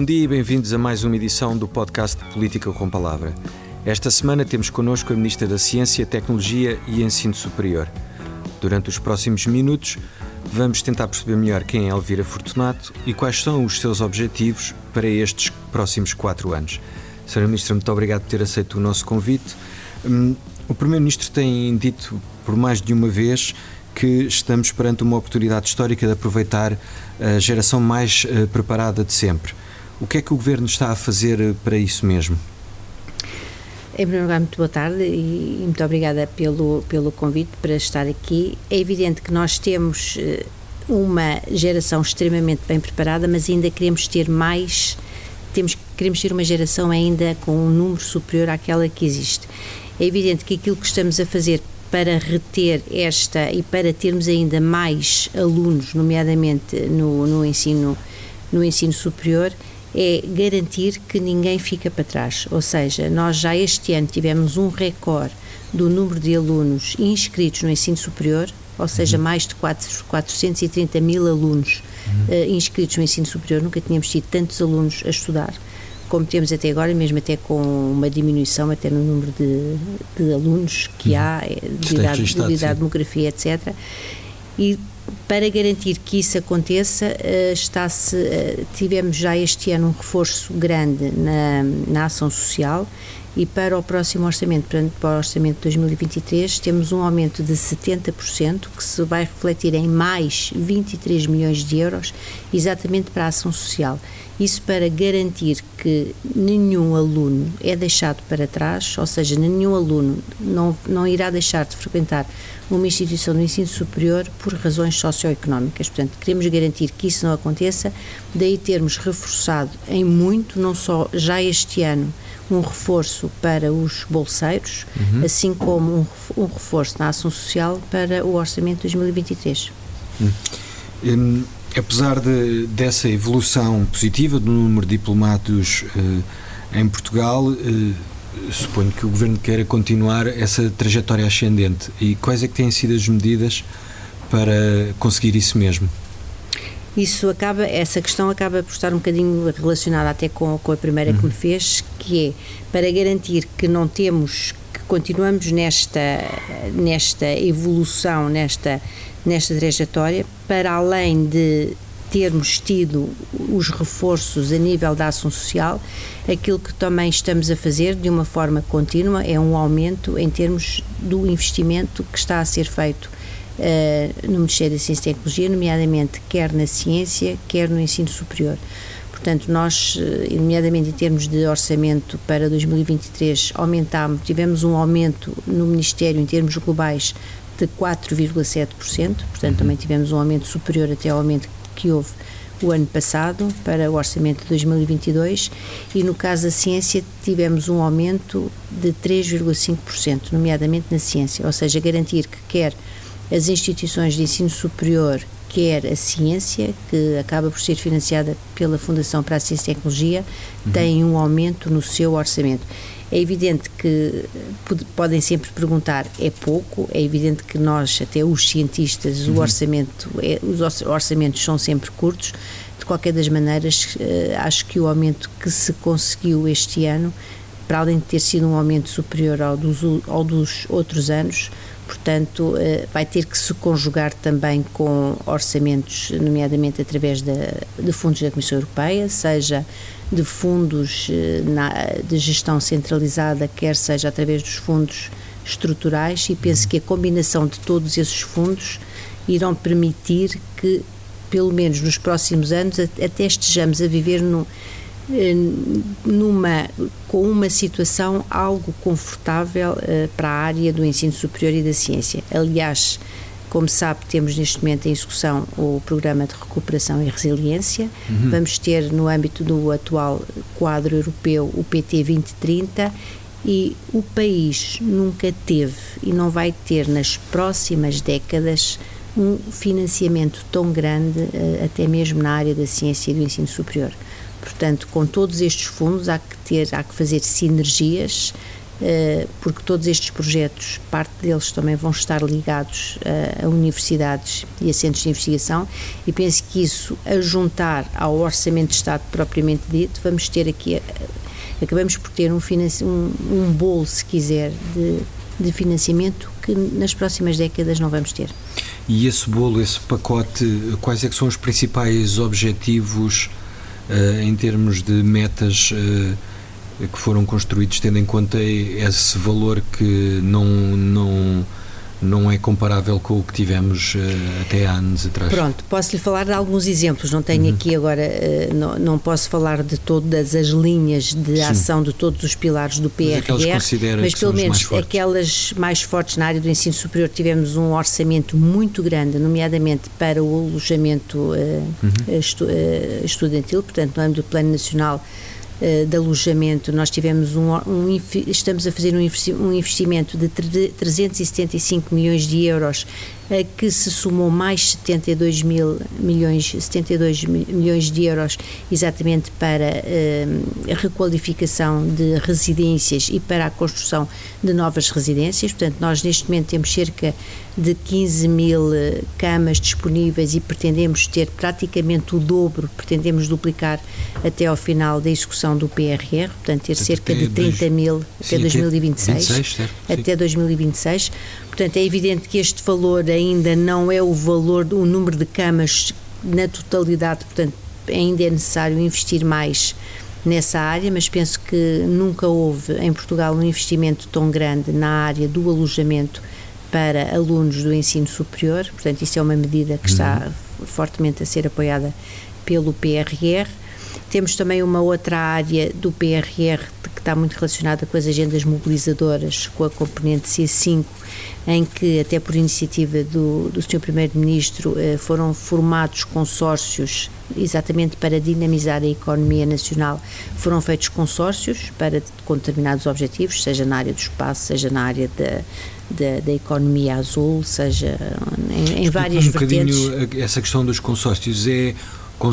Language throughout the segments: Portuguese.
Bom dia e bem-vindos a mais uma edição do podcast Política com Palavra. Esta semana temos connosco a Ministra da Ciência, Tecnologia e Ensino Superior. Durante os próximos minutos, vamos tentar perceber melhor quem é Elvira Fortunato e quais são os seus objetivos para estes próximos quatro anos. Sra. Ministra, muito obrigado por ter aceito o nosso convite. Hum, o Primeiro-Ministro tem dito por mais de uma vez que estamos perante uma oportunidade histórica de aproveitar a geração mais eh, preparada de sempre. O que é que o Governo está a fazer eh, para isso mesmo? Em primeiro lugar, muito boa tarde e muito obrigada pelo, pelo convite para estar aqui. É evidente que nós temos eh, uma geração extremamente bem preparada, mas ainda queremos ter mais, temos, queremos ter uma geração ainda com um número superior àquela que existe. É evidente que aquilo que estamos a fazer para reter esta e para termos ainda mais alunos, nomeadamente no, no, ensino, no ensino superior, é garantir que ninguém fica para trás. Ou seja, nós já este ano tivemos um recorde do número de alunos inscritos no ensino superior, ou seja, uhum. mais de 4, 430 mil alunos uhum. uh, inscritos no ensino superior. Nunca tínhamos tido tantos alunos a estudar como temos até agora, mesmo até com uma diminuição até no número de, de alunos que uhum. há, eh, devido à, demografia, etc. E para garantir que isso aconteça, eh, está-se, eh, tivemos já este ano um reforço grande na, na ação social e para o próximo orçamento, para o orçamento de 2023, temos um aumento de 70%, que se vai refletir em mais 23 milhões de euros, exatamente para a ação social. Isso para garantir que nenhum aluno é deixado para trás, ou seja, nenhum aluno não, não irá deixar de frequentar uma instituição de ensino superior por razões socioeconómicas. Portanto, queremos garantir que isso não aconteça, daí termos reforçado em muito, não só já este ano, um reforço para os bolseiros, uhum. assim como um, um, reforço na ação social para o orçamento de 2023. Uhum. Hum, apesar de, dessa evolução positiva do número de diplomados uh, em Portugal, uh, suponho que o Governo queira continuar essa trajetória ascendente. E quais é que têm sido as medidas para conseguir isso mesmo? Isso acaba, essa questão acaba por estar um bocadinho relacionada até com, com a primeira uhum. que me fez, que é para garantir que não temos, continuamos nesta, nesta evolução, nesta nesta trajetória, para além de termos tido os reforços a nível da ação social, aquilo que também estamos a fazer de uma forma contínua é um aumento em termos do investimento que está a ser feito uh, no Ministério da Ciência e Tecnologia, nomeadamente quer na ciência, quer no ensino superior. Portanto, nós, eh, nomeadamente em termos de orçamento para 2023, aumentámos, tivemos um aumento no Ministério em termos globais de 4,7%, portanto uhum. também tivemos um aumento superior até ao aumento que houve o ano passado para o orçamento de 2022 e no caso da ciência tivemos um aumento de 3,5%, nomeadamente na ciência, ou seja, garantir que quer as instituições de ensino superior, quer a ciência, que acaba por ser financiada pela Fundação para a Ciência e Tecnologia, uhum. têm um aumento no seu orçamento. É evidente que podem sempre perguntar, é pouco, é evidente que nós, até os cientistas, uhum. o orçamento, é, os orçamentos são sempre curtos, de qualquer das maneiras, eh, acho que o aumento que se conseguiu este ano, para além de ter sido um aumento superior ao dos, ao dos outros anos, portanto, eh, vai ter que se conjugar também com orçamentos, nomeadamente através de fundos da Comissão Europeia, seja de fundos eh, na, de gestão centralizada, quer seja através dos fundos estruturais, e penso que a combinação de todos esses fundos irão permitir que, pelo menos nos próximos anos, até estejamos a viver eh, numa, com uma situação algo confortável uh, para a área do ensino superior e da ciência. Aliás, como sabe, temos neste momento em execução o Programa de Recuperação e Resiliência. Uhum. Vamos ter, no âmbito do atual quadro europeu, o PT 2030 e o país nunca teve e não vai ter nas próximas décadas um financiamento tão grande, eh, até mesmo na área da ciência e do ensino superior. Portanto, com todos estes fundos há que ter, há que fazer sinergias eh, porque todos estes projetos, parte deles também vão estar ligados a, a universidades e a centros de investigação, e penso que isso, a juntar ao Orçamento de Estado propriamente dito, vamos ter aqui, eh, acabamos por ter um, um, um bolo, se quiser, de, de financiamento que nas próximas décadas não vamos ter. E esse bolo, esse pacote, quais é que são os principais objetivos em termos de metas uh, que foram construídos tendo em conta esse valor que não, não, não é comparável com o que tivemos uh, até há anos atrás. Pronto, posso lhe falar de alguns exemplos, não tenho uhum. aqui agora, uh, não, não posso falar de todas as linhas de Sim. ação de todos os pilares do PRR, mas, mas pelo menos mais aquelas mais fortes na área do ensino superior tivemos um orçamento muito grande, nomeadamente para o alojamento uh, uhum. estu, estudantil, portanto no âmbito do Plano Nacional uh, de alojamento, nós tivemos um, um, estamos a fazer um investimento de 375 milhões de euros que se somou mais 72 mil milhões, 72 milhões de euros exatamente para a requalificação de residências e para a construção de novas residências. Portanto, nós neste momento temos cerca de 15 mil eh, camas disponíveis e pretendemos ter praticamente o dobro, pretendemos duplicar até ao final da execução do PRR, portanto ter cerca de 30 mil até 2026, 26, até 2026. Portanto, é evidente que este valor ainda não é o valor, o número de camas na totalidade, portanto, ainda é necessário investir mais nessa área, mas penso que nunca houve em Portugal um investimento tão grande na área do alojamento para alunos do ensino superior, portanto, isso é uma medida que está uhum. fortemente a ser apoiada pelo PRR. Temos também uma outra área do PRR que está muito relacionada com as agendas mobilizadoras, com a componente C5, em que, até por iniciativa do, do Sr. Primeiro-Ministro, eh, foram formados consórcios exatamente para dinamizar a economia nacional. Foram feitos consórcios para com determinados objetivos, seja na área do espaço, seja na área da, da, da economia azul, seja em, em várias um vertentes. essa questão dos consórcios é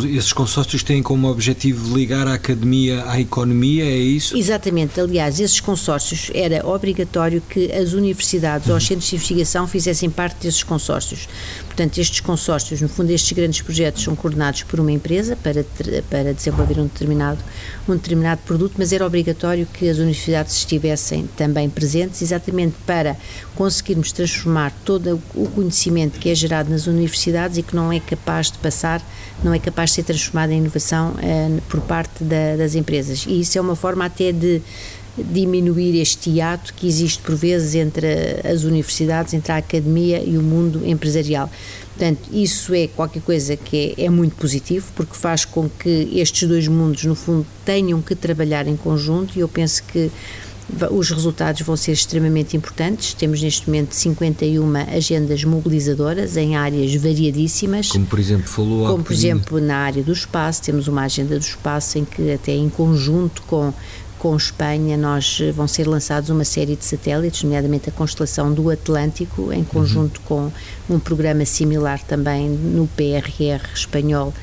esses consórcios têm como objetivo ligar a academia à economia, é isso? Exatamente. Aliás, esses consórcios era obrigatório que as universidades uhum. ou os centros de investigação fizessem parte desses consórcios. Portanto, estes consórcios, no fundo, estes grandes projetos são coordenados por uma empresa para, para desenvolver um determinado, um determinado produto, mas era obrigatório que as universidades estivessem também presentes, exatamente para conseguirmos transformar todo o conhecimento que é gerado nas universidades e que não é capaz de passar, não é capaz capaz de ser transformada em inovação uh, por parte da, das empresas. E isso é uma forma até de diminuir este hiato que existe por vezes entre as universidades, entre a academia e o mundo empresarial. Portanto, isso é qualquer coisa que é, é, muito positivo, porque faz com que estes dois mundos, no fundo, tenham que trabalhar em conjunto e eu penso que os resultados vão ser extremamente importantes. Temos neste momento 51 agendas mobilizadoras em áreas variadíssimas. Como por exemplo falou Como por exemplo na área do espaço, temos uma agenda do espaço em que até em conjunto com com Espanha nós vão ser lançados uma série de satélites, nomeadamente a constelação do Atlântico, em conjunto uhum. com um programa similar também no PRR espanhol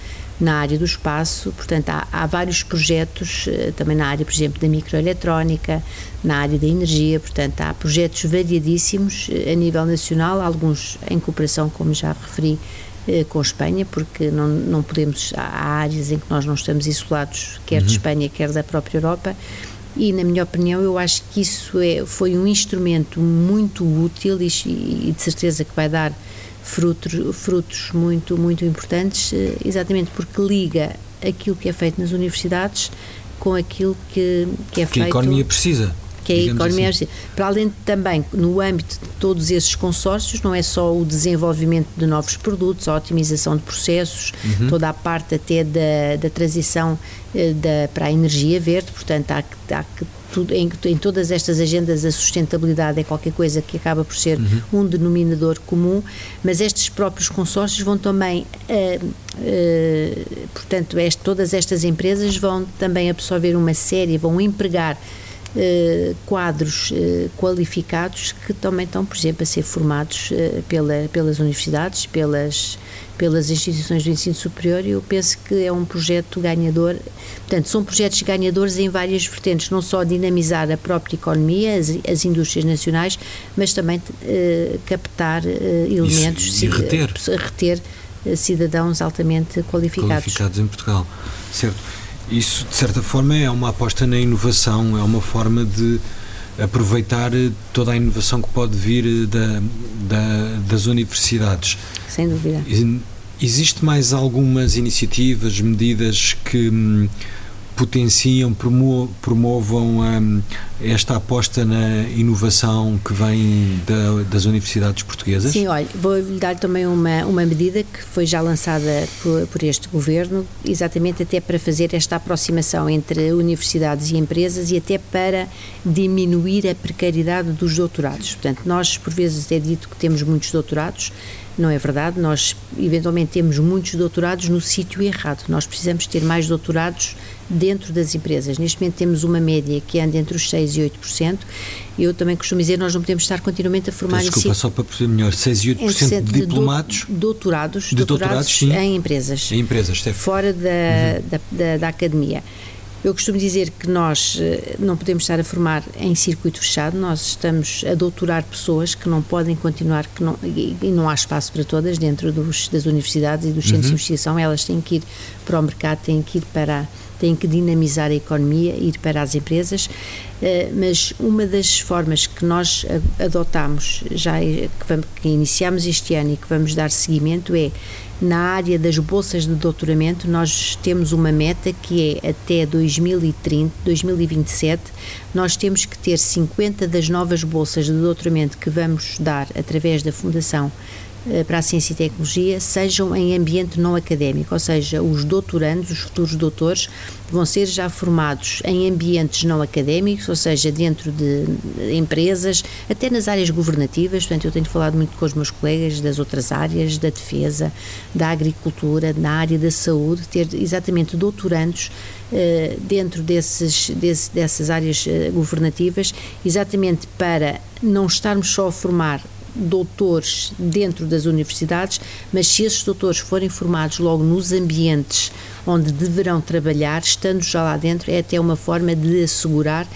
na área do espaço, portanto há, há, vários projetos eh, também na área, por exemplo, da microeletrónica, na área da energia, portanto há projetos variadíssimos eh, a nível nacional, alguns em cooperação, como já referi, eh, com Espanha, porque não, não podemos, há áreas em que nós não estamos isolados, quer uhum. de Espanha, quer da própria Europa, e na minha opinião eu acho que isso é, foi um instrumento muito útil e, e de certeza que vai dar frutos, frutos muito, muito importantes, eh, exatamente porque liga aquilo que é feito nas universidades com aquilo que, que é que feito. Que a economia precisa. Que a economia assim. Para além de, também, no âmbito de todos esses consórcios, não é só o desenvolvimento de novos produtos, a otimização de processos, uhum. toda a parte até da, da transição eh, da, para a energia verde, portanto, há, há que tudo, em, em, todas estas agendas a sustentabilidade é qualquer coisa que acaba por ser uhum. um denominador comum, mas estes próprios consórcios vão também, uh, uh, portanto, este, todas estas empresas vão também absorver uma série, vão empregar Uh, quadros uh, qualificados que também estão, por exemplo, a ser formados uh, pela, pelas universidades, pelas, pelas instituições do ensino superior e eu penso que é um projeto ganhador. Portanto, são projetos ganhadores em várias vertentes, não só dinamizar a própria economia, as, as indústrias nacionais, mas também uh, captar uh, elementos Isso, e reter, reter cidadãos altamente qualificados. Qualificados em Portugal, certo. Isso, de certa forma, é uma aposta na inovação, é uma forma de aproveitar toda a inovação que pode vir da, da, das universidades. Sem dúvida. Existe mais algumas iniciativas, medidas que potenciam, promovam um, esta aposta na inovação que vem da, das universidades portuguesas? Sim, olha, vou-lhe dar também uma, uma medida que foi já lançada por, por, este governo, exatamente até para fazer esta aproximação entre universidades e empresas e até para diminuir a precariedade dos doutorados. Portanto, nós por vezes é dito que temos muitos doutorados, não é verdade, nós eventualmente temos muitos doutorados no sítio errado. Nós precisamos ter mais doutorados dentro das empresas. Neste momento temos uma média que anda entre os 6% e 8%. Eu também costumo dizer nós não podemos estar continuamente a formar... Desculpa, só para perceber melhor, 6 e 8% de diplomados... De doutorados, de doutorados, sim, em empresas. Em empresas, Fora da, uhum. da, da, da academia. Eu costumo dizer que nós eh, não podemos estar a formar em circuito fechado, nós estamos a doutorar pessoas que não podem continuar, que não, e não há espaço para todas dentro dos, das universidades e dos centros uhum. de investigação, elas têm que ir para o mercado, têm que ir para têm que dinamizar a economia, ir para as empresas, eh, mas uma das formas que nós adotamos, já que, vamos, que iniciamos este ano e que vamos dar seguimento é na área das bolsas de doutoramento, nós temos uma meta que é até 2030, 2027, nós temos que ter 50 das novas bolsas de doutoramento que vamos dar através da Fundação para a ciência e tecnologia sejam em ambiente não académico, ou seja, os doutorandos, os futuros doutores, vão ser já formados em ambientes não académicos, ou seja, dentro de empresas, até nas áreas governativas. Portanto, eu tenho falado muito com os meus colegas das outras áreas, da defesa, da agricultura, na área da saúde, ter exatamente doutorandos Uh, dentro desses, desse, dessas áreas uh, governativas, exatamente para não estarmos só a formar doutores dentro das universidades, mas se esses doutores forem formados logo nos ambientes onde deverão trabalhar, estando já lá dentro, é até uma forma de assegurar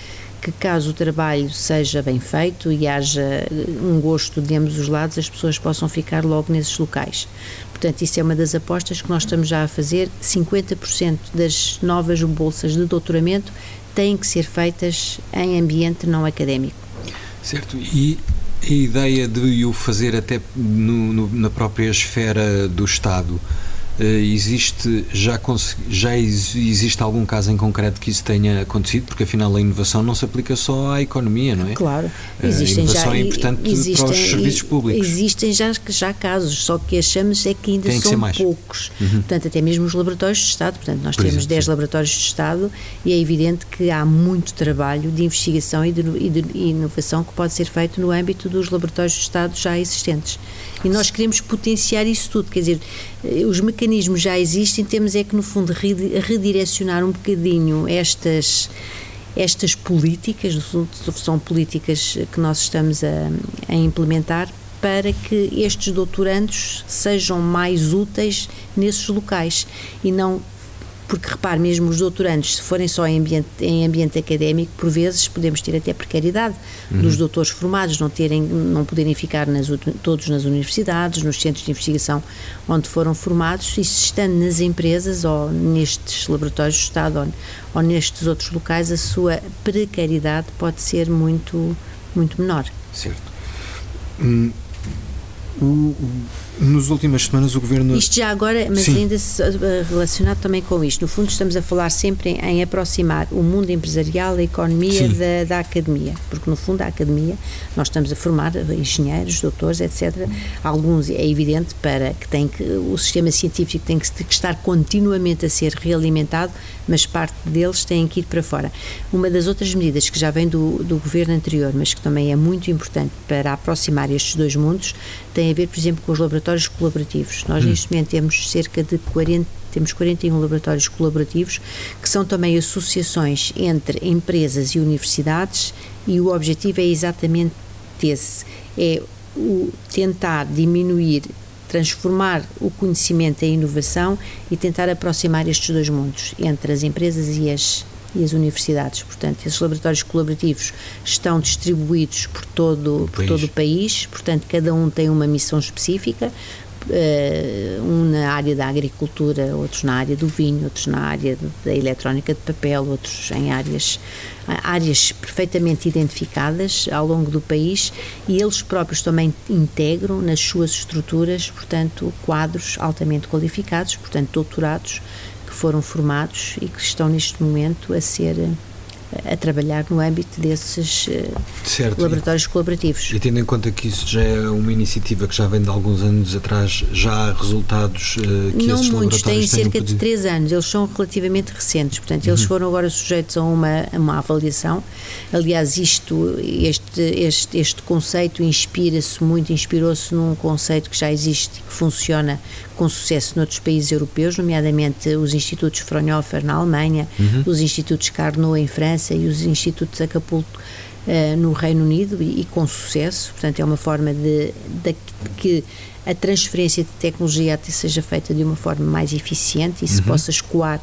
que caso o trabalho seja bem feito e haja um gosto de ambos os lados, as pessoas possam ficar logo nesses locais. Portanto, isso é uma das apostas que nós estamos já a fazer. 50% das novas bolsas de doutoramento têm que ser feitas em ambiente não académico. Certo. E a ideia de o fazer até no, no, na própria esfera do Estado existe já, já existe algum caso em concreto que isso tenha acontecido? Porque afinal a inovação não se aplica só à economia não é? Claro. Existem a inovação já, é importante existem, para os serviços públicos. existem já já casos só que achamos é que ainda Tem são que poucos. Uhum. portanto até mesmo os laboratórios de Estado portanto nós Por temos exemplo, 10 sim. laboratórios de Estado e é evidente que há muito trabalho de investigação e de, e de inovação que pode ser feito no âmbito dos laboratórios de Estado já existentes e nós queremos potenciar isso tudo. Quer dizer eh, os mecanismos já existem, temos é que, no fundo, redirecionar um bocadinho estas estas políticas, são políticas que nós estamos a, a, implementar para que estes doutorandos sejam mais úteis nesses locais e não porque repare, mesmo os doutorandos, se forem só em ambiente, em ambiente académico, por vezes podemos ter até precariedade uhum. dos doutores formados, não, terem, não poderem ficar nas, todos nas universidades, nos centros de investigação onde foram formados, e se estando nas empresas ou nestes laboratórios de Estado ou, ou nestes outros locais, a sua precariedade pode ser muito, muito menor. Certo. Hum, o nas últimas semanas o Governo... Isto já agora, mas Sim. ainda eh, relacionado também com isto, no fundo estamos a falar sempre em, em aproximar o mundo empresarial, a economia da, da, academia, porque no fundo a academia, nós estamos a formar engenheiros, doutores, etc. Alguns é evidente para que tem que, o sistema científico tem que, que estar continuamente a ser realimentado, mas parte deles tem que ir para fora. Uma das outras medidas que já vem do, do Governo anterior, mas que também é muito importante para aproximar estes dois mundos, tem a ver, por exemplo, com os laboratórios laboratórios colaborativos. Nós, hum. neste momento, temos cerca de 40 temos 41 laboratórios colaborativos, que são também associações entre empresas e universidades, e o objetivo é exatamente esse: é o tentar diminuir transformar o conhecimento em inovação e tentar aproximar estes dois mundos, entre as empresas e as, e as universidades. Portanto, esses laboratórios colaborativos estão distribuídos por todo o, por país. Todo o país, portanto, cada um tem uma missão específica. Uh, um na área da agricultura, outros na área do vinho, outros na área da eletrónica de papel, outros em áreas, áreas perfeitamente identificadas ao longo do país e eles próprios também integram nas suas estruturas, portanto, quadros altamente qualificados, portanto, doutorados, que foram formados e que estão neste momento a ser a trabalhar no âmbito desses eh, certo. laboratórios colaborativos. E tendo em conta que isso já é uma iniciativa que já vem de alguns anos atrás, já há resultados uh, que Não esses muitos, têm cerca de três anos, eles são relativamente recentes, portanto, eles uhum. foram agora sujeitos a uma, a uma avaliação. Aliás, isto, este, este, este conceito inspira-se muito, inspirou-se num conceito que já existe, que funciona com sucesso noutros países europeus, nomeadamente os institutos Fraunhofer na Alemanha, uhum. os institutos Carnot em França e os institutos Acapulco uh, no Reino Unido e, e, com sucesso. Portanto, é uma forma de, de, que a transferência de tecnologia seja feita de uma forma mais eficiente e se uhum. possa escoar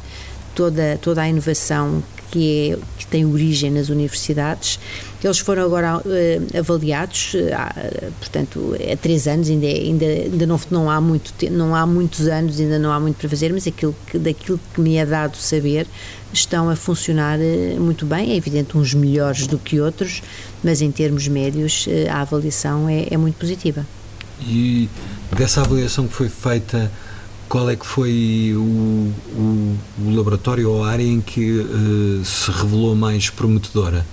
toda, toda a inovação que, é, que tem origem nas universidades. Eles foram agora uh, avaliados, uh, portanto, há três anos, ainda, ainda, ainda não, não, há muito, não há muitos anos, ainda não há muito para fazer, mas aquilo que, daquilo que me é dado saber, estão a funcionar uh, muito bem. É evidente, uns melhores do que outros, mas em termos médios, a avaliação é, é muito positiva. E dessa avaliação que foi feita qual é que foi o, o, o laboratório ou a área em que uh, se revelou mais prometedora?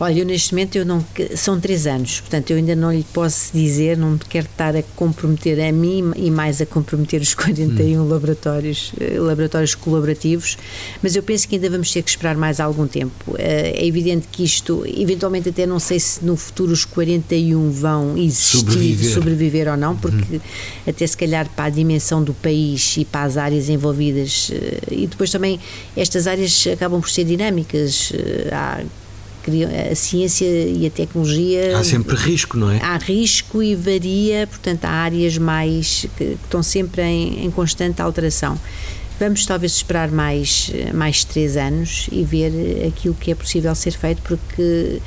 Olha, eu neste momento eu não são três anos, portanto eu ainda não lhe posso dizer, não quero estar a comprometer a mim e mais a comprometer os 41 hum. laboratórios, eh, laboratórios colaborativos, mas eu penso que ainda vamos ter que esperar mais algum tempo. Eh, é evidente que isto, eventualmente até não sei se no futuro os 41 vão existir, sobreviver, sobreviver ou não, porque hum. até se calhar para a dimensão do país e para as áreas envolvidas eh, e depois também estas áreas acabam por ser dinâmicas. Há a ciência e a tecnologia. Há sempre risco, não é? Há risco e varia, portanto, há áreas mais que, que estão sempre em, em, constante alteração. Vamos talvez esperar mais, mais três anos e ver aquilo que é possível ser feito, porque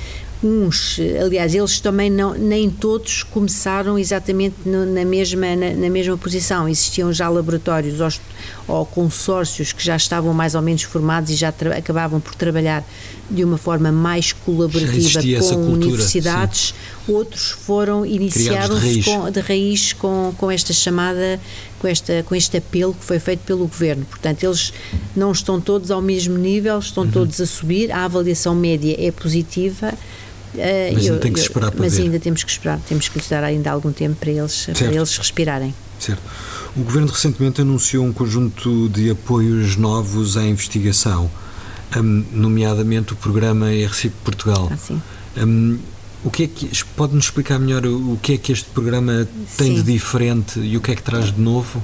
uns, aliás, eles também não, nem todos começaram exatamente no, na, mesma, na, na, mesma posição. Existiam já laboratórios ou, ou, consórcios que já estavam mais ou menos formados e já acabavam por trabalhar de uma forma mais colaborativa com universidades. Sim. Outros foram iniciados de, de raiz com, com esta chamada, com, esta, com este apelo que foi feito pelo governo. Portanto, eles não estão todos ao mesmo nível, estão uhum. todos a subir. A avaliação média é positiva Uh, mas eu, tem que esperar para Mas ver. ainda temos que esperar, temos que lhes dar ainda algum tempo para eles, para eles respirarem. Certo. O Governo recentemente anunciou um conjunto de apoios novos à investigação, um, nomeadamente o programa RCIP Portugal. Ah, sim. Um, o que é que pode-nos explicar melhor o que é que este programa tem sim. de diferente e o que é que traz de novo?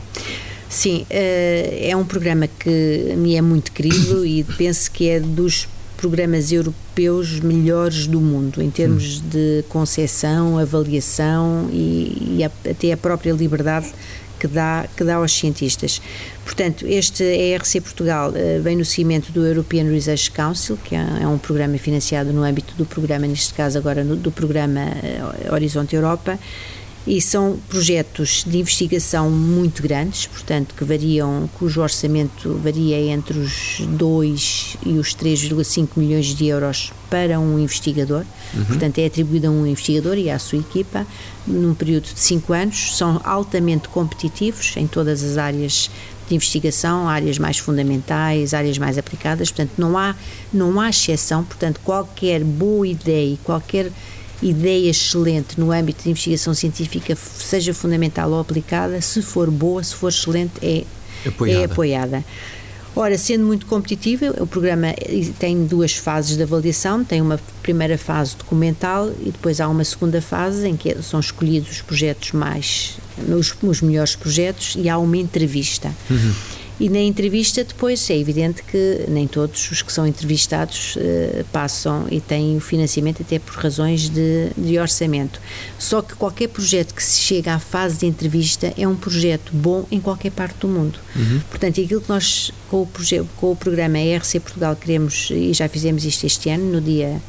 Sim, eh, é um programa que me é muito querido e penso que é dos programas europeus melhores do mundo, em termos hum. de concessão, avaliação e, e a, até a própria liberdade que dá, que dá aos cientistas. Portanto, este ERC Portugal uh, vem no seguimento do European Research Council, que é, é, um programa financiado no âmbito do programa, neste caso agora no, do programa uh, Horizonte Europa, e são projetos de investigação muito grandes, portanto, que variam, cujo orçamento varia entre os 2 e os 3,5 milhões de euros para um investigador, uhum. portanto, é atribuído a um investigador e à sua equipa, num período de 5 anos, são altamente competitivos em todas as áreas de investigação, áreas mais fundamentais, áreas mais aplicadas, portanto, não há, não há exceção, portanto, qualquer boa ideia, qualquer ideia excelente no âmbito de investigação científica, seja fundamental ou aplicada, se for boa, se for excelente, é apoiada. É apoiada. Ora, sendo muito competitiva, o programa tem duas fases de avaliação, tem uma primeira fase documental e depois há uma segunda fase em que são escolhidos os projetos mais, os, os melhores projetos e há uma entrevista. Uhum. E na entrevista, depois, é evidente que nem todos os que são entrevistados uh, passam e têm o financiamento, até por razões de, de, orçamento. Só que qualquer projeto que se chega à fase de entrevista é um projeto bom em qualquer parte do mundo. Uhum. Portanto, aquilo que nós, com o, com o programa ERC Portugal, queremos, e já fizemos isto este ano, no dia.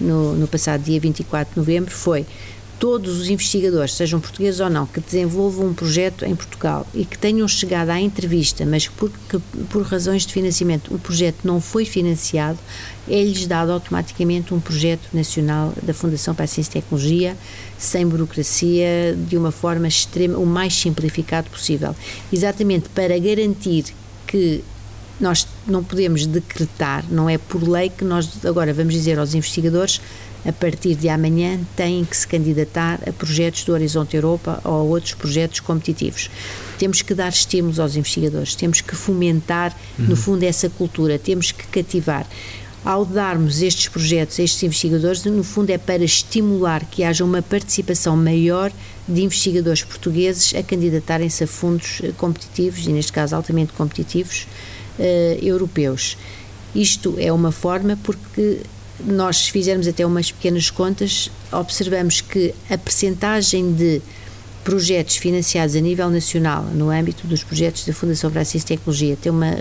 No, no passado dia 24 de novembro, foi todos os investigadores, sejam portugueses ou não, que desenvolvam um projeto em Portugal e que tenham chegado à entrevista, mas que por, que por razões de financiamento o projeto não foi financiado, é-lhes dado automaticamente um projeto nacional da Fundação para a Ciência e Tecnologia, sem burocracia, de uma forma extrema, o mais simplificado possível. Exatamente para garantir que nós não podemos decretar, não é por lei que nós agora vamos dizer aos investigadores a partir de amanhã, têm que se candidatar a projetos do Horizonte Europa ou a outros projetos competitivos. Temos que dar estímulos aos investigadores, temos que fomentar, uhum. no fundo, essa cultura, temos que cativar. Ao darmos estes projetos a estes investigadores, no fundo é para estimular que haja uma participação maior de investigadores portugueses a candidatarem-se a fundos eh, competitivos, e neste caso altamente competitivos, uh, europeus. Isto é uma forma porque nós fizermos até umas pequenas contas, observamos que a percentagem de projetos financiados a nível nacional, no âmbito dos projetos da Fundação para a Ciência e Tecnologia, tem uma,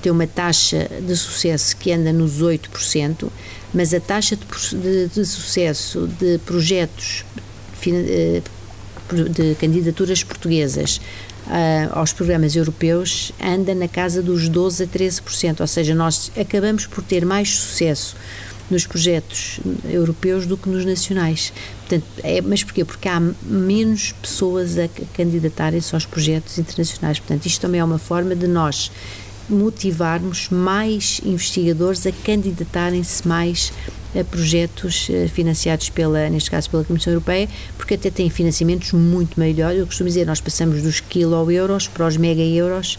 tem uma taxa de sucesso que anda nos 8%, mas a taxa de, de, de sucesso de projetos eh, de candidaturas portuguesas Uh, aos programas europeus anda na casa dos 12 a 13%, ou seja, nós acabamos por ter mais sucesso nos projetos europeus do que nos nacionais. Portanto, é, mas porquê? Porque há menos pessoas a candidatarem-se aos projetos internacionais. Portanto, isto também é uma forma de nós motivarmos mais investigadores a candidatarem-se mais a projetos eh, financiados pela, neste caso pela Comissão Europeia, porque até têm financiamentos muito melhores. Eu costumo dizer, nós passamos dos quilo-euros para os mega-euros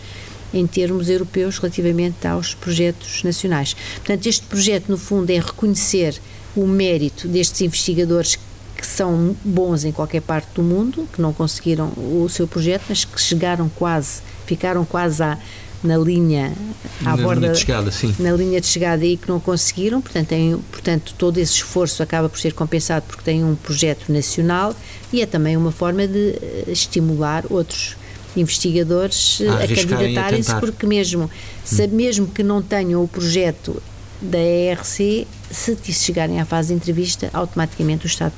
em termos europeus relativamente aos projetos nacionais. Portanto, este projeto, no fundo, é reconhecer o mérito destes investigadores que são bons em qualquer parte do mundo, que não conseguiram o seu projeto, mas que chegaram quase, ficaram quase à, na linha à na borda, linha de chegada, sim. na linha de chegada e que não conseguiram, portanto, tem, portanto todo esse esforço acaba por ser compensado porque tem um projeto nacional e é também uma forma de eh, estimular outros investigadores a, a candidatarem-se, porque mesmo, se, hum. mesmo que não tenham o projeto da ERC, se chegarem à fase de entrevista, automaticamente o Estado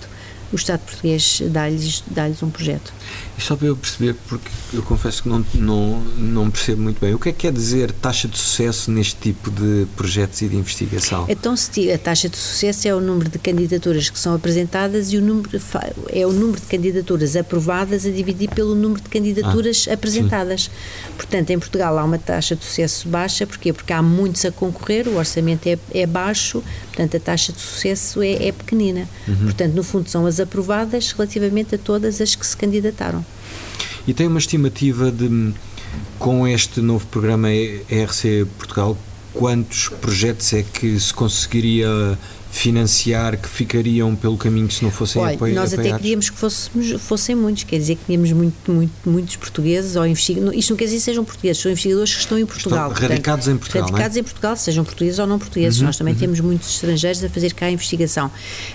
o Estado português dá-lhes dá um projeto. E só para eu perceber, porque eu confesso que não, não, não percebo muito bem, o que é que quer dizer taxa de sucesso neste tipo de projetos e de investigação? Então, a taxa de sucesso é o número de candidaturas que são apresentadas e o número, é o número de candidaturas aprovadas a dividir pelo número de candidaturas ah, apresentadas. Sim. Portanto, em Portugal há uma taxa de sucesso baixa, porquê? Porque há muitos a concorrer, o orçamento é, é baixo, portanto a taxa de sucesso é, é pequenina. Uhum. Portanto, no fundo, são as aprovadas relativamente a todas as que se candidataram. E tem uma estimativa de, com este novo programa ERC Portugal, quantos projetos é que se conseguiria financiar que ficariam pelo caminho se não fossem Olha, apoiados? Nós até queríamos que fôssemos, fossem muitos, quer dizer que tínhamos muito, muito, muitos portugueses ou investigadores, isto não quer dizer que sejam portugueses, são investigadores que estão em Portugal. Estão radicados portanto, em Portugal. Radicados é? em Portugal, sejam portugueses ou não portugueses. Uhum, Nós também uhum. temos muitos estrangeiros a fazer cá a investigação.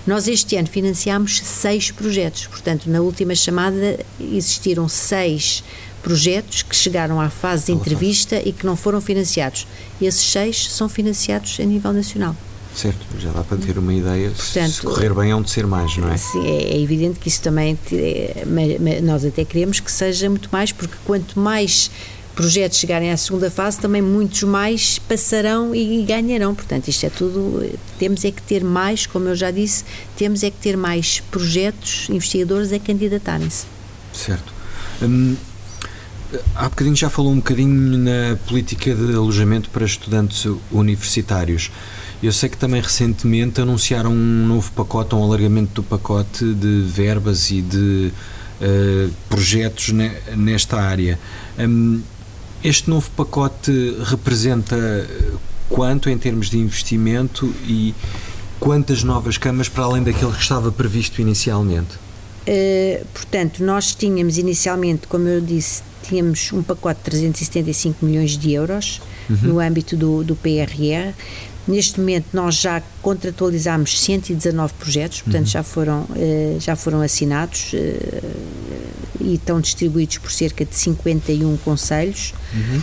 Nós este ano financiámos seis projetos, portanto, na última chamada existiram seis projetos que chegaram à fase de entrevista e que não foram financiados. Esses seis são financiados a nível nacional. Certo, já dá para ter uma ideia. Portanto, se correr bem, há onde ser mais, não é? Sim, é, é evidente que isso também. É, nós até queremos que seja muito mais, porque quanto mais projetos chegarem à segunda fase, também muitos mais passarão e ganharão. Portanto, isto é tudo. Temos é que ter mais, como eu já disse, temos é que ter mais projetos, investigadores a candidatarem-se. Certo. Hum, há bocadinho já falou um bocadinho na política de alojamento para estudantes universitários. Eu sei que também recentemente anunciaram um novo pacote, um alargamento do pacote de verbas e de uh, projetos ne, nesta área. Um, este novo pacote representa quanto em termos de investimento e quantas novas camas para além daquele que estava previsto inicialmente? Uh, portanto, nós tínhamos inicialmente, como eu disse, tínhamos um pacote de 375 milhões de euros uhum. no âmbito do, do PRR. Neste momento nós já contratualizámos 119 projetos, portanto uhum. já, foram, eh, já foram assinados eh, e estão distribuídos por cerca de 51 conselhos. Uhum.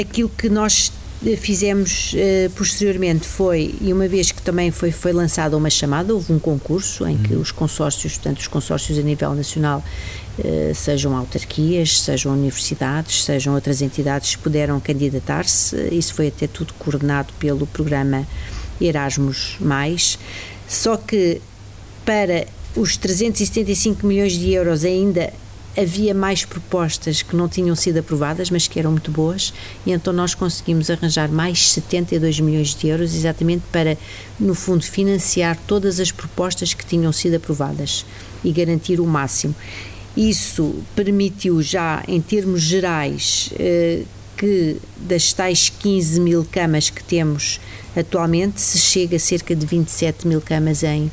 Aquilo que nós fizemos uh, posteriormente foi, e uma vez que também foi, foi lançada uma chamada, houve um concurso em que uhum. os consórcios, portanto os consórcios a nível nacional, sejam autarquias, sejam universidades, sejam outras entidades, puderam candidatar-se, isso foi até tudo coordenado pelo programa Erasmus+, só que para os 375 milhões de euros ainda havia mais propostas que não tinham sido aprovadas, mas que eram muito boas, e então nós conseguimos arranjar mais 72 milhões de euros exatamente para, no fundo, financiar todas as propostas que tinham sido aprovadas e garantir o máximo. Isso permitiu já, em termos gerais, eh, que das tais 15 mil camas que temos atualmente, se chega a cerca de 27 mil camas em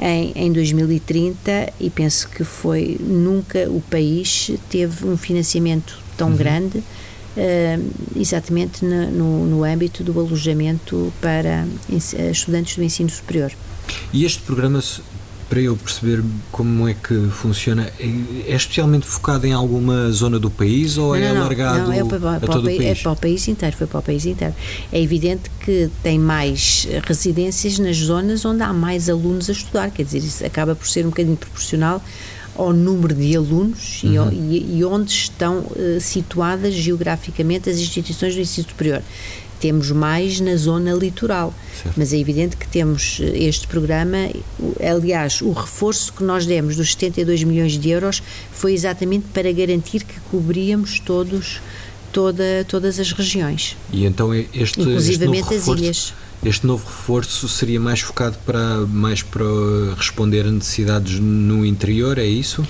em, em 2030 e penso que foi nunca o país teve um financiamento tão uhum. grande uh, exatamente no, no, no, âmbito do alojamento para estudantes do ensino superior. E este programa para eu perceber como é que funciona, é, é especialmente focado em alguma zona do país ou não, é não, alargado não, é para, para, a todo o país? É para o país inteiro, foi para o país inteiro. É evidente que tem mais residências nas zonas onde há mais alunos a estudar, quer dizer, isso acaba por ser um bocadinho proporcional ao número de alunos uhum. e, e, onde estão uh, situadas geograficamente as instituições do ensino superior temos mais na zona litoral. Certo. Mas é evidente que temos eh, este programa, aliás, o reforço que nós demos dos 72 milhões de euros foi exatamente para garantir que cobríamos todos toda, todas as regiões. E então este, este novo reforço, as ilhas. Este novo reforço seria mais focado para mais para responder a necessidades no interior, é isso?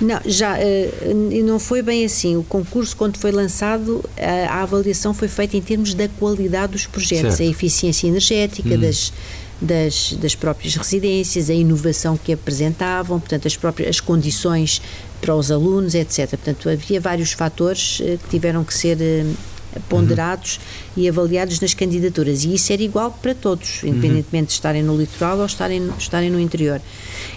Não, já uh, não foi bem assim. O concurso, quando foi lançado, a, avaliação foi feita em termos da qualidade dos projetos, certo. a eficiência energética hum. das, das, das próprias residências, a inovação que apresentavam, portanto, as próprias as condições para os alunos, etc. Portanto, havia vários fatores uh, que tiveram que ser uh, ponderados uhum. e avaliados nas candidaturas. E isso era igual para todos, uhum. independentemente uhum. de estarem no litoral ou estarem, estarem no interior.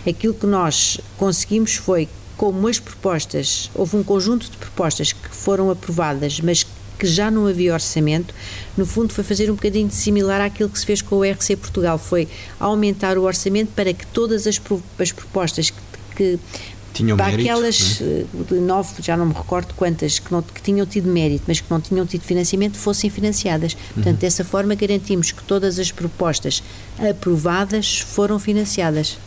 Aquilo que nós conseguimos foi como as propostas, houve um conjunto de propostas que foram aprovadas, mas que já não havia orçamento, no fundo foi fazer um bocadinho similar àquilo que se fez com o RC Portugal, foi aumentar o orçamento para que todas as, as propostas que, que tinham para mérito, aquelas é? Eh, nove, já não me recordo quantas, que, não, que tinham tido mérito, mas que não tinham tido financiamento, fossem financiadas. Uhum. Portanto, dessa forma garantimos que todas as propostas aprovadas foram financiadas.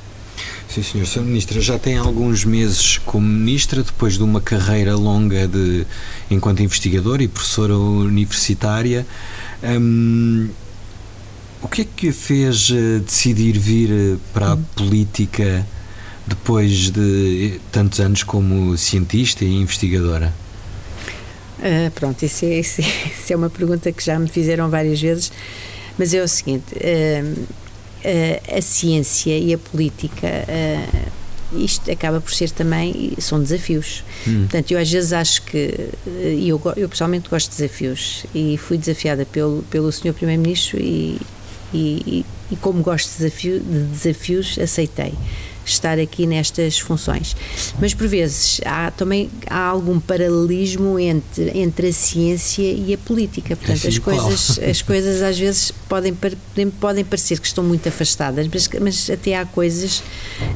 Sim, senhor. Sr. Ministra, já tem alguns meses como Ministra, depois de uma carreira longa de, enquanto investigadora e professora universitária. Hum, o que é que a fez eh, decidir vir eh, para a política depois de tantos anos como cientista e investigadora? Uh, pronto, isso é, isso, é, uma pergunta que já me fizeram várias vezes, mas é o seguinte: uh, uh, a ciência e a política uh, isto acaba por ser também são desafios hum. portanto eu às vezes acho que e eu, eu pessoalmente gosto de desafios e fui desafiada pelo, pelo senhor primeiro-ministro e, e, e, como gosto de, desafio, de desafios aceitei estar aqui nestas funções. Mas por vezes há também há algum paralelismo entre, entre a ciência e a política. Portanto, é as coisas, as coisas às vezes podem, podem parecer que estão muito afastadas, mas, mas até há coisas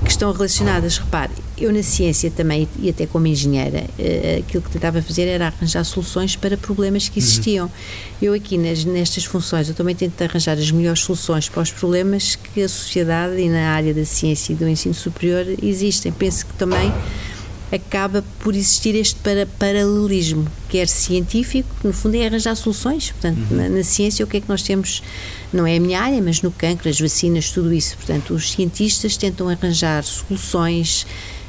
que estão relacionadas. Repare, eu na ciência também, e até como engenheira, eh, aquilo que tentava fazer era arranjar soluções para problemas que existiam. Uhum. Eu aqui nas, nestas funções, eu também tento arranjar as melhores soluções para os problemas que a sociedade e na área da ciência e do ensino superior existem. Penso que também acaba por existir este para, paralelismo, quer científico, no fundo é arranjar soluções, portanto, uhum. na, na, ciência o que é que nós temos, não é a minha área, mas no cancro, as vacinas, tudo isso, portanto, os cientistas tentam arranjar soluções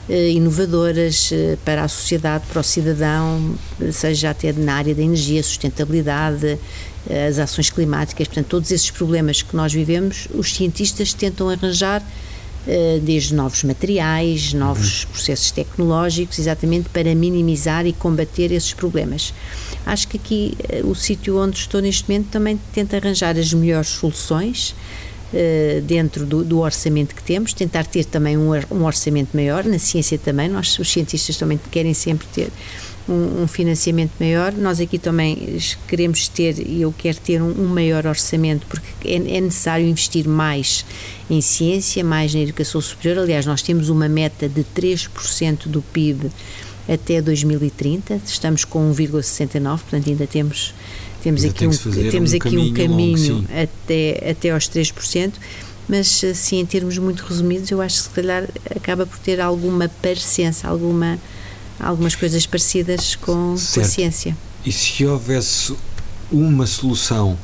inovadoras eh, para a sociedade, para o cidadão, seja até na área da energia, sustentabilidade, eh, as ações climáticas, portanto, todos esses problemas que nós vivemos, os cientistas tentam arranjar eh, desde novos materiais, novos uhum. processos tecnológicos, exatamente para minimizar e combater esses problemas. Acho que aqui eh, o sítio onde estou neste momento também tenta arranjar as melhores soluções eh, dentro do, do, orçamento que temos, tentar ter também um, um, orçamento maior, na ciência também, nós os cientistas também querem sempre ter um, um, financiamento maior. Nós aqui também queremos ter, e eu quero ter um, um maior orçamento, porque é, é, necessário investir mais em ciência, mais na educação superior. Aliás, nós temos uma meta de 3% do PIB até 2030, estamos com 1,69, portanto ainda temos temos ainda aqui um, temos um aqui caminho um caminho longo, até até aos 3%, mas assim em termos muito resumidos, eu acho que se calhar acaba por ter alguma parecença, alguma algumas coisas parecidas com, com a ciência. E se houvesse uma solução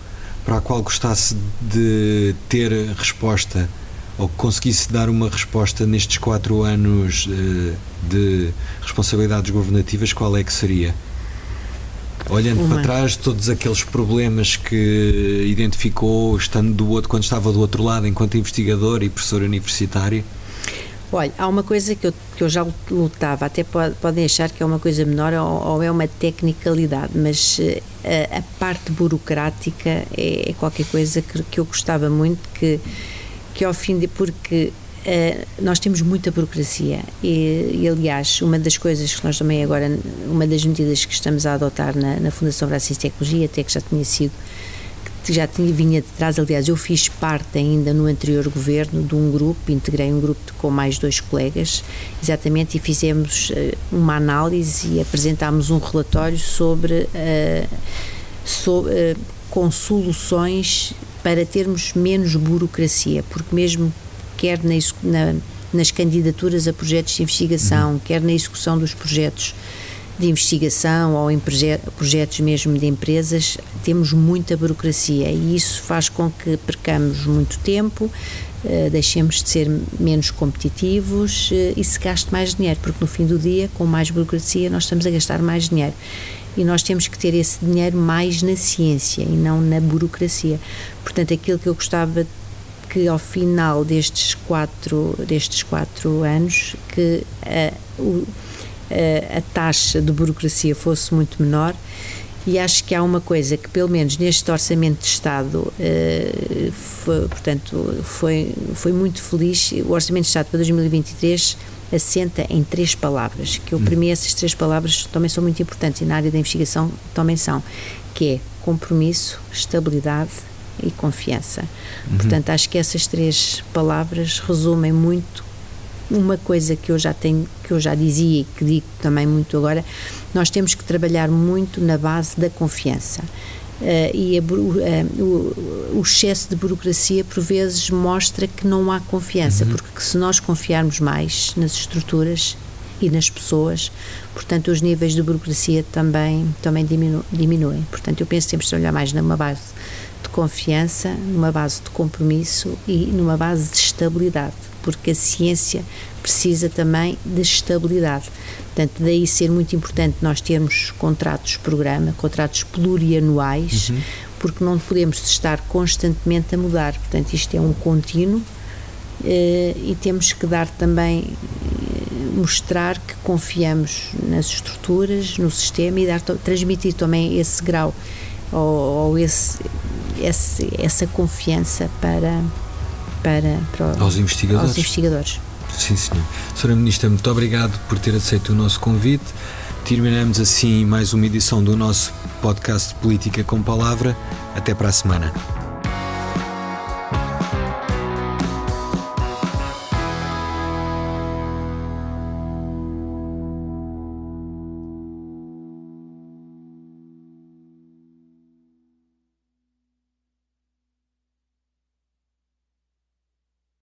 para a qual gostasse de ter resposta ou que conseguisse dar uma resposta nestes quatro anos eh, de responsabilidades governativas, qual é que seria? Olhando uma. para trás, todos aqueles problemas que identificou, estando do outro, quando estava do outro lado, enquanto investigador e professor universitário? Olha, há uma coisa que eu, que eu já lutava, até pode, podem achar que é uma coisa menor ou, ou é uma tecnicalidade, mas uh, a, a, parte burocrática é, é, qualquer coisa que, que eu gostava muito, que, que ao fim de. porque Uh, nós temos muita burocracia e, e, aliás, uma das coisas que nós também agora, uma das medidas que estamos a adotar na, na Fundação Brasil e Tecnologia, até que já tinha sido que já tinha, vinha de trás, aliás, eu fiz parte ainda no anterior governo de um grupo, integrei um grupo com mais dois colegas, exatamente, e fizemos uh, uma análise e apresentámos um relatório sobre, uh, sobre uh, com soluções para termos menos burocracia, porque mesmo quer na, na, nas candidaturas a projetos de investigação, uhum. quer na execução dos projetos, de investigação ou em projetos mesmo de empresas, temos muita burocracia e isso faz com que percamos muito tempo, uh, deixemos de ser menos competitivos uh, e se gaste mais dinheiro, porque no fim do dia, com mais burocracia, nós estamos a gastar mais dinheiro. E nós temos que ter esse dinheiro mais na ciência e não na burocracia. Portanto, aquilo que eu gostava que ao final destes quatro, destes quatro anos, que uh, o a taxa de burocracia fosse muito menor e acho que há uma coisa que pelo menos neste orçamento de Estado eh, foi, portanto foi, foi muito feliz o orçamento de Estado para 2023 assenta em três palavras que eu hum. para mim essas três palavras também são muito importantes e na área da investigação também são que é compromisso, estabilidade e confiança uhum. portanto acho que essas três palavras resumem muito uma coisa que eu já tenho, que eu já dizia e que digo também muito agora, nós temos que trabalhar muito na base da confiança. Uh, e a, uh, o, o, excesso de burocracia por vezes mostra que não há confiança, uhum. porque se nós confiarmos mais nas estruturas e nas pessoas, portanto os níveis de burocracia também, também diminu diminuem. Portanto eu penso que temos de trabalhar mais numa base de confiança, numa base de compromisso e numa base de estabilidade porque a ciência precisa também de estabilidade. Portanto, daí ser muito importante nós termos contratos programa, contratos plurianuais, uhum. porque não podemos estar constantemente a mudar. Portanto, isto é um contínuo eh, e temos que dar também eh, mostrar que confiamos nas estruturas, no sistema e dar, transmitir também esse grau ou, ou esse, esse, essa confiança para para, para aos, investigadores. aos investigadores. Sim, senhor. Sra. Ministra, muito obrigado por ter aceito o nosso convite. Terminamos assim mais uma edição do nosso podcast Política com Palavra. Até para a semana.